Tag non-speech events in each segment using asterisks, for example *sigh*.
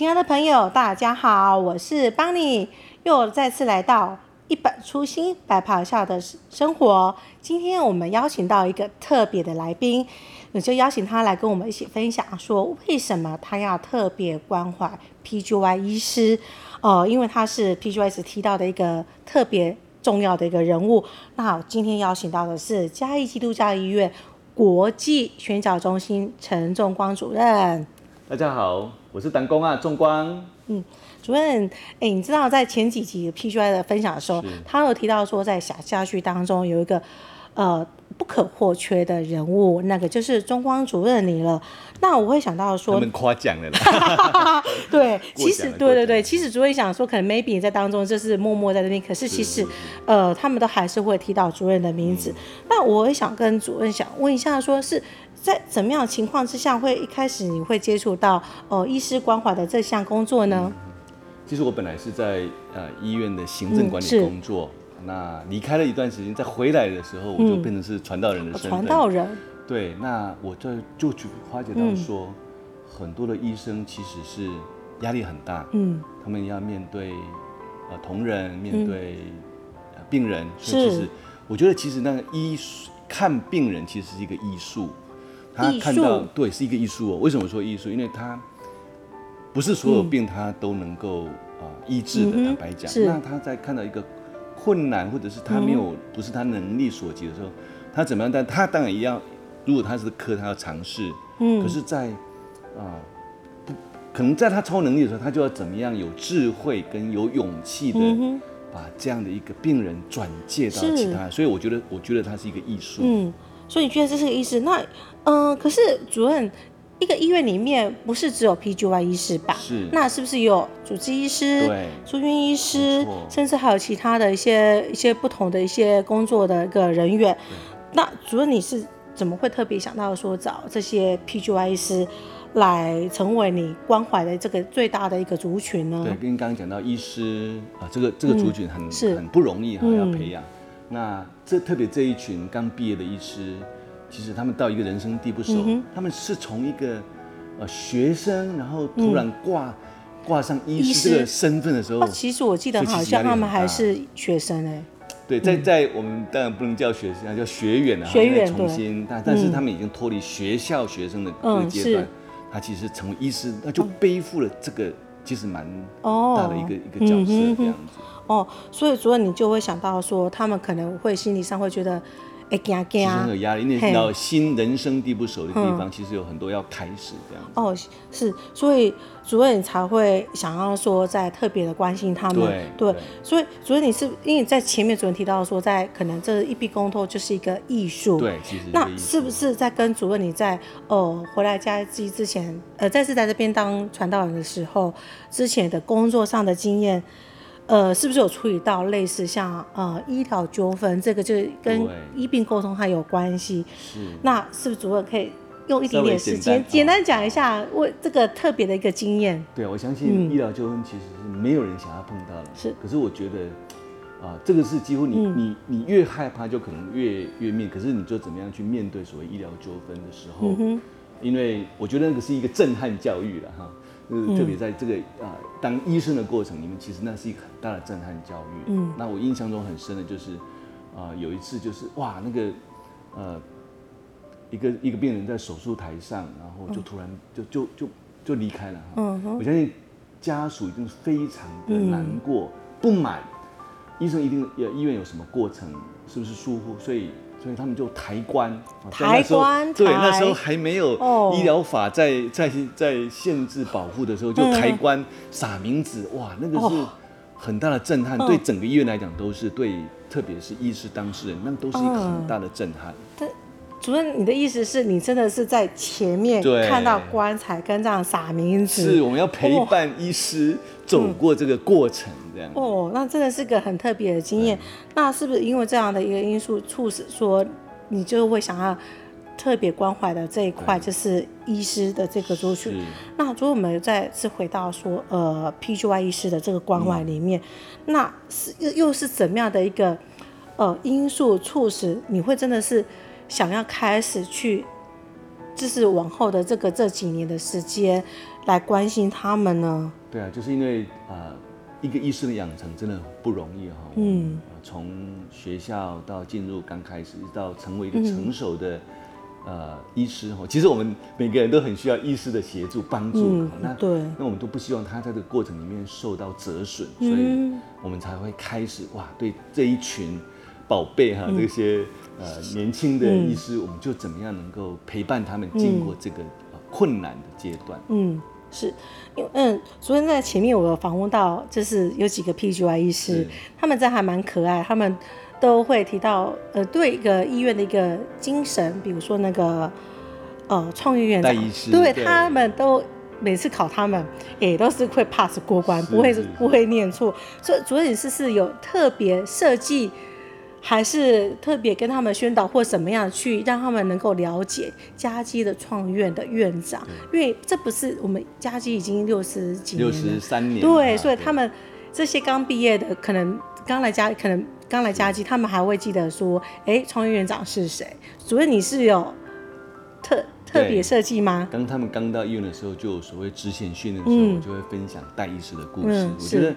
亲爱的朋友，大家好，我是邦尼，又再次来到一本初心白袍下的生活。今天我们邀请到一个特别的来宾，我就邀请他来跟我们一起分享，说为什么他要特别关怀 PGY 医师？哦、因为他是 PGY 提到的一个特别重要的一个人物。那今天邀请到的是嘉义基督教医院国际宣教中心陈仲光主任。大家好，我是党工啊，仲光。嗯，主任，哎，你知道在前几集 PGY 的分享的时候，他有提到说，在小家具当中有一个呃不可或缺的人物，那个就是中光主任你了。那我会想到说，他们夸奖了啦。*laughs* 对，其实对对对，其实主任想说，可能 maybe 你在当中就是默默在那边，可是其实呃，他们都还是会提到主任的名字。嗯、那我也想跟主任想问一下，说是。在怎么样的情况之下，会一开始你会接触到哦、呃、医师关怀的这项工作呢？其实我本来是在呃医院的行政管理工作，嗯、那离开了一段时间，再回来的时候，我就变成是传道人的身份。传、嗯、道人。对，那我这就去发觉到说，嗯、很多的医生其实是压力很大，嗯，他们要面对呃同仁，面对、呃、病人，所以其实我觉得其实那个医看病人其实是一个医术。他看到对是一个艺术哦，为什么说艺术？因为他不是所有病他都能够啊、呃、医治的。坦白讲，那他在看到一个困难或者是他没有不是他能力所及的时候，他怎么样？但他当然一样，如果他是科，他要尝试。嗯。可是在，在、呃、啊不可能在他超能力的时候，他就要怎么样有智慧跟有勇气的把这样的一个病人转介到其他。所以我觉得，我觉得他是一个艺术。嗯。所以你觉得这是个艺术？那，嗯、呃，可是主任，一个医院里面不是只有 PGY 医师吧？是。那是不是有主治医师、对，住院医师，甚至还有其他的一些一些不同的一些工作的一个人员？那主任你是怎么会特别想到说找这些 PGY 医师来成为你关怀的这个最大的一个族群呢？对，跟刚刚讲到医师啊，这个这个族群很、嗯、很不容易哈，要培养。嗯那这特别这一群刚毕业的医师，其实他们到一个人生地不熟，嗯、他们是从一个呃学生，然后突然挂挂、嗯、上医师这个身份的时候，其实我记得好像他们还是学生哎。对，在在我们当然不能叫学生，叫学员啊，学员重新，但但是他们已经脱离学校学生的这个阶段，他其实成为医师，那就背负了这个其实蛮大的一个一个角色这样子。哦，所以主任你就会想到说，他们可能会心理上会觉得，哎，惊惊，很有压力，因为到新人生地不熟的地方，嗯、其实有很多要开始这样子。哦，是，所以主任你才会想要说，在特别的关心他们。对，对，所以主任你是因为在前面主任提到说，在可能这一笔工作就是一个艺术。对，其实那是不是在跟主任你在哦回来嘉义之前，呃，再次在这边当传道人的时候，之前的工作上的经验？呃，是不是有处理到类似像呃医疗纠纷，这个就是跟医病沟通还有关系？是。那是不是主任可以用一点点时间简单讲一下我这个特别的一个经验？对，我相信医疗纠纷其实是没有人想要碰到的。是、嗯。可是我觉得啊、呃，这个是几乎你、嗯、你你越害怕就可能越越面，可是你就怎么样去面对所谓医疗纠纷的时候？嗯。因为我觉得那个是一个震撼教育了哈。就是特别在这个啊、呃、当医生的过程里面，其实那是一个很大的震撼教育。嗯，那我印象中很深的就是，啊、呃、有一次就是哇那个呃一个一个病人在手术台上，然后就突然就就就就离开了。嗯哼，我相信家属一定非常的难过、嗯、不满，医生一定要医院有什么过程，是不是疏忽，所以。所以他们就抬棺，抬棺，对，那时候还没有医疗法在在在限制保护的时候，就抬棺撒冥纸，哇，那个是很大的震撼，对整个医院来讲都是对，特别是医师当事人，那都是一个很大的震撼。对，主任，你的意思是你真的是在前面看到棺材跟这样撒冥纸？是，我们要陪伴医师走过这个过程。这样哦，那真的是个很特别的经验。那是不是因为这样的一个因素促使说你就会想要特别关怀的这一块，就是医师的这个族群？那如果我们再次回到说，呃，PGY 医师的这个关怀里面，嗯、那是又又是怎么样的一个呃因素促使你会真的是想要开始去就是往后的这个这几年的时间来关心他们呢？对啊，就是因为啊、呃，一个医生的养成真的不容易哈。嗯，从学校到进入刚开始，到成为一个成熟的。嗯呃，医师哈，其实我们每个人都很需要医师的协助帮助。嗯、那对，那我们都不希望他在这个过程里面受到折损，所以我们才会开始哇，对这一群宝贝哈，这些呃年轻的医师，我们就怎么样能够陪伴他们经过这个困难的阶段。嗯，是，因为嗯，昨天在前面我有访问到，就是有几个 PGY 医师，他们这还蛮可爱，他们。都会提到，呃，对一个医院的一个精神，比如说那个，呃，创院院长，对，对他们都每次考他们，也都是会 pass 过关，不会不会念错。所以主任是是有特别设计，还是特别跟他们宣导或怎么样去让他们能够了解嘉基的创院的院长，因为这不是我们嘉基已经六十几年了，六十三年，对，所以他们这些刚毕业的，可能刚来嘉，可能。刚来嘉基，他们还会记得说，哎，创院院长是谁？主任，你是有特特别设计吗？当他们刚到医院的时候，就有所谓职前训练的时候，嗯、我就会分享戴医师的故事。嗯、我觉得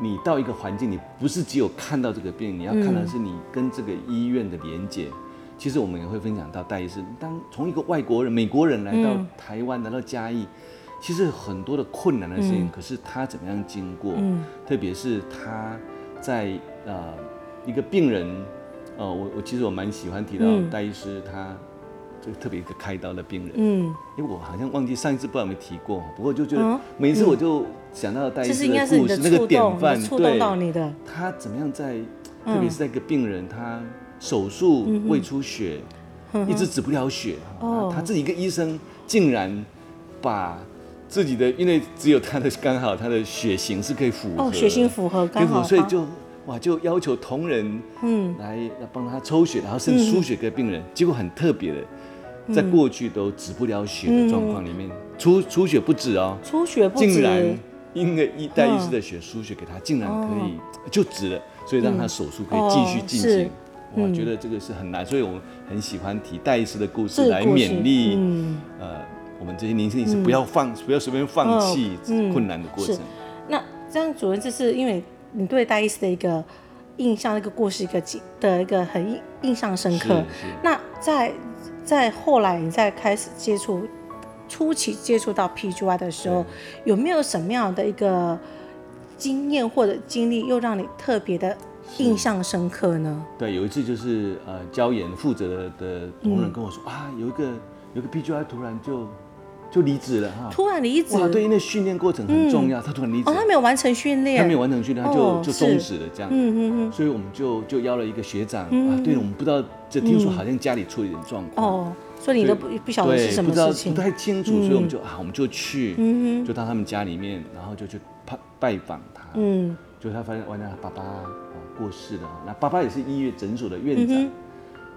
你到一个环境，你不是只有看到这个病，你要看的是你跟这个医院的连接。嗯、其实我们也会分享到戴医师，当从一个外国人、美国人来到台湾，来到嘉义，其实很多的困难的事情，嗯、可是他怎么样经过？嗯、特别是他在呃。一个病人，呃，我我其实我蛮喜欢提到戴医师，他就特别一个开刀的病人，嗯，因为我好像忘记上一次不知道有没有提过，不过就觉得每一次我就想到戴医师的故事，那个典范，触动到你的，他怎么样在，特别是在一个病人，他手术胃出血，一直止不了血，哦，他自己一个医生竟然把自己的，因为只有他的刚好他的血型是可以符合，哦血型符合刚好，所以就。哇！就要求同仁嗯。来要帮他抽血，然后甚至输血给病人，结果很特别的，在过去都止不了血的状况里面，出出血不止哦，出血不止，竟然因为一戴医师的血输血给他，竟然可以就止了，所以让他手术可以继续进行。我觉得这个是很难，所以我们很喜欢提戴医师的故事来勉励呃我们这些年轻医师不要放不要随便放弃困难的过程。那这样主任这是因为。你对戴医师的一个印象，那个故事，一个的一个很印印象深刻。那在在后来，你在开始接触初期接触到 PGY 的时候，有没有什么样的一个经验或者经历，又让你特别的印象深刻呢？对，有一次就是呃，教研负责的同仁跟我说、嗯、啊，有一个有一个 PGY 突然就。就离职了哈，突然离职。哇，对，因为训练过程很重要，他突然离职，哦，他没有完成训练，他没有完成训练，他就就终止了这样，嗯嗯嗯，所以我们就就邀了一个学长啊，对，我们不知道，就听说好像家里出了一点状况，哦，所以你都不不晓得是什么事情，不太清楚，所以我们就啊，我们就去，嗯就到他们家里面，然后就去拜拜访他，嗯，就他发现完了，他爸爸啊过世了，那爸爸也是医院诊所的院长。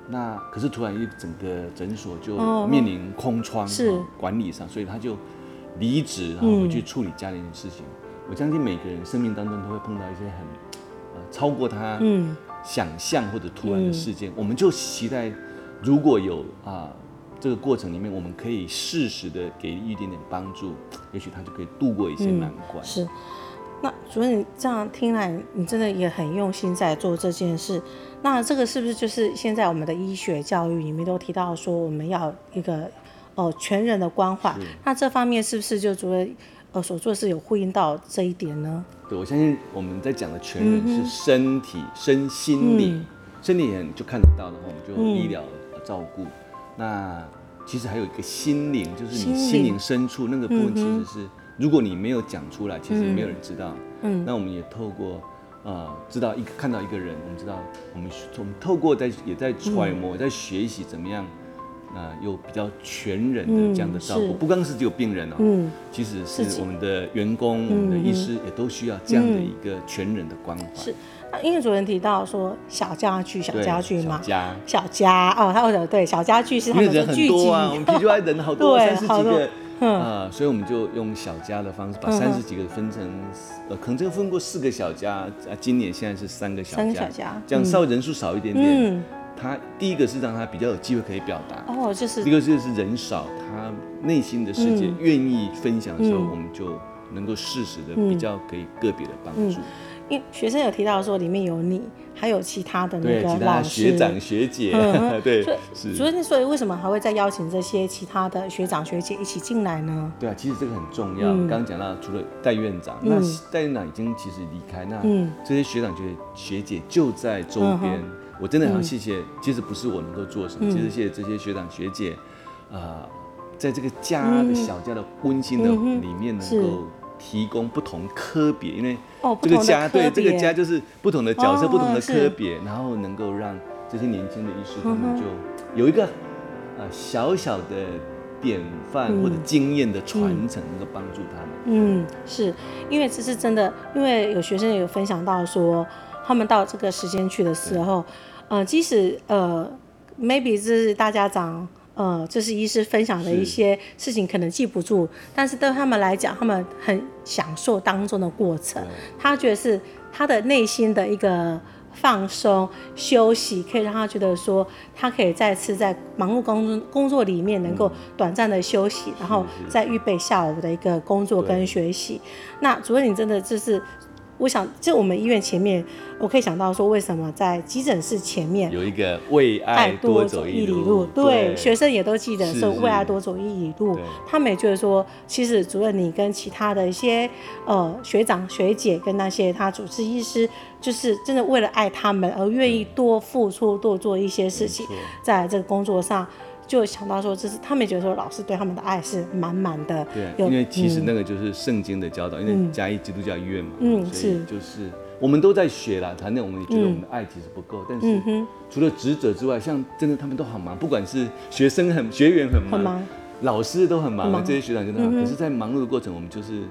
那可是突然一整个诊所就面临空窗，是管理上，所以他就离职，然后回去处理家里的事情。我相信每个人生命当中都会碰到一些很超过他想象或者突然的事件，我们就期待如果有啊这个过程里面，我们可以适时的给予一点点帮助，也许他就可以度过一些难关。是。那主任，你这样听来，你真的也很用心在做这件事。那这个是不是就是现在我们的医学教育里面都提到说，我们要一个呃全人的关怀？那这方面是不是就主任呃所做的是有呼应到这一点呢？对，我相信我们在讲的全人是身体、嗯、身心灵，嗯、身体很就看得到的话，我们就医疗照顾。嗯、那其实还有一个心灵，就是你心灵深处那个部分，其实是。如果你没有讲出来，其实没有人知道。嗯，那我们也透过，呃，知道一个看到一个人，我们知道我们我们透过在也在揣摩，在学习怎么样，啊，有比较全人的这样的照顾，不光是只有病人哦，嗯，其实是我们的员工、我们的医师也都需要这样的一个全人的关怀。是，那因为主任提到说小家具，小家具嘛，小家，小家哦，他说对，小家具是他们的聚集啊，我们 PGY 人好多，*laughs* 三十几个。啊，所以我们就用小家的方式，把三十几个分成，呃，可能这个分过四个小家，啊，今年现在是三个小家，这样稍微人数少一点点，他第一个是让他比较有机会可以表达，哦，就是一个就是人少，他内心的世界愿意分享的时候，嗯、我们就能够适时的比较给个别的帮助。因为学生有提到说里面有你，还有其他的那个老师、学长学姐，嗯、*laughs* 对，是。所以，所以为什么还会再邀请这些其他的学长学姐一起进来呢？对啊，其实这个很重要。嗯、刚刚讲到，除了戴院长，嗯、那戴院长已经其实离开，那这些学长学学姐就在周边。嗯、我真的很谢谢，其实不是我能够做什么，其实谢谢这些学长学姐啊、呃，在这个家的小家的温馨的里面能够。提供不同科别，因为这个家、哦、对这个家就是不同的角色、哦、不同的科别，然后能够让这些年轻的医师他们就有一个呃小小的典范或者经验的传承，能够帮助他们。嗯，是因为这是真的，因为有学生也有分享到说，他们到这个时间去的时候，对呃，即使呃，maybe 是大家长。呃，这是医师分享的一些事情，可能记不住，但是对他们来讲，他们很享受当中的过程。他觉得是他的内心的一个放松、休息，可以让他觉得说，他可以再次在忙碌工作工作里面能够短暂的休息，嗯、然后再预备下午的一个工作跟学习。那主任，你真的就是。我想，就我们医院前面，我可以想到说，为什么在急诊室前面有一个为爱多走一里路？对，学生也都记得是为爱多走一里路。他们也觉得说，其实主任你跟其他的一些呃学长学姐跟那些他主治医师，就是真的为了爱他们而愿意多付出、多做一些事情，在这个工作上。就想到说，这是他们觉得说，老师对他们的爱是满满的。对，因为其实那个就是圣经的教导，因为嘉义基督教医院嘛，嗯，所以就是我们都在学啦。谈那我们也觉得我们的爱其实不够，但是除了职责之外，像真的他们都很忙，不管是学生很学员很忙，老师都很忙，这些学长真的，可是，在忙碌的过程，我们就是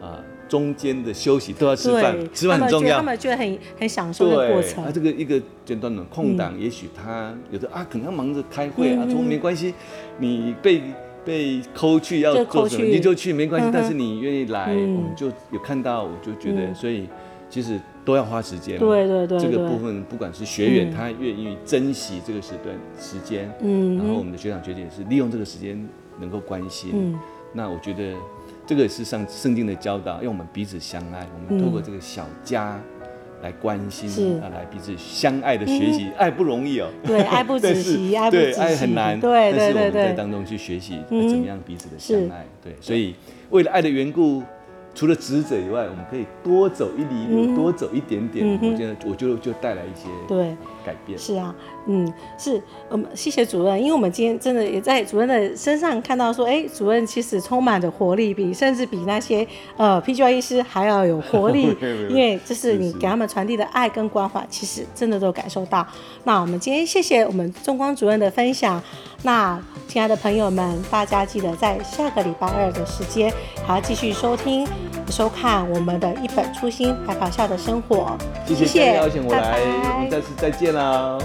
啊。中间的休息都要吃饭，吃饭很重要。他们觉得很很享受的过程。啊，这个一个简短的空档，嗯、也许他有的啊，可能要忙着开会啊，说、嗯、没关系，你被被扣去要做什么你就去没关系，嗯、但是你愿意来，嗯、我们就有看到，我就觉得，嗯、所以其实都要花时间。对对对，这个部分不管是学员他愿意珍惜这个时段时间，嗯，然后我们的学长学姐是利用这个时间能够关心，嗯，那我觉得。这个是上圣经的教导，让我们彼此相爱。我们透过这个小家来关心，啊，来彼此相爱的学习。爱不容易哦，对，爱不 *laughs* 止息，爱不止息，爱很难。对对对，但是我们在当中去学习怎么样彼此的相爱。对，所以为了爱的缘故。除了职责以外，我们可以多走一里路，多走一点点。我觉得，我觉得就带来一些对改变。是啊，嗯，是，嗯，谢谢主任，因为我们今天真的也在主任的身上看到说，哎，主任其实充满着活力，比甚至比那些呃 PGY 医师还要有活力。*laughs* 因为这是你给他们传递的爱跟关怀，其实真的都感受到。那我们今天谢谢我们中光主任的分享。那亲爱的朋友们，大家记得在下个礼拜二的时间还要继续收听。收看我们的一本初心还搞笑的生活，谢谢，邀请我来，拜拜，我们下次再见了。